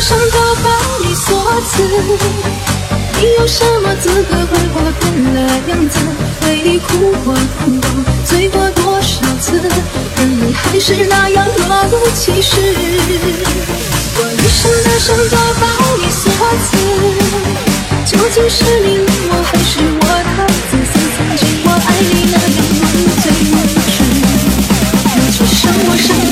生都拜你所赐你有什么资格怪我变了样子为你哭过痛过醉过多少次而你还是那样若无其事我一生的伤都拜你所赐究竟是你冷漠还是我太自私曾经我爱你那样如醉如痴你却伤我伤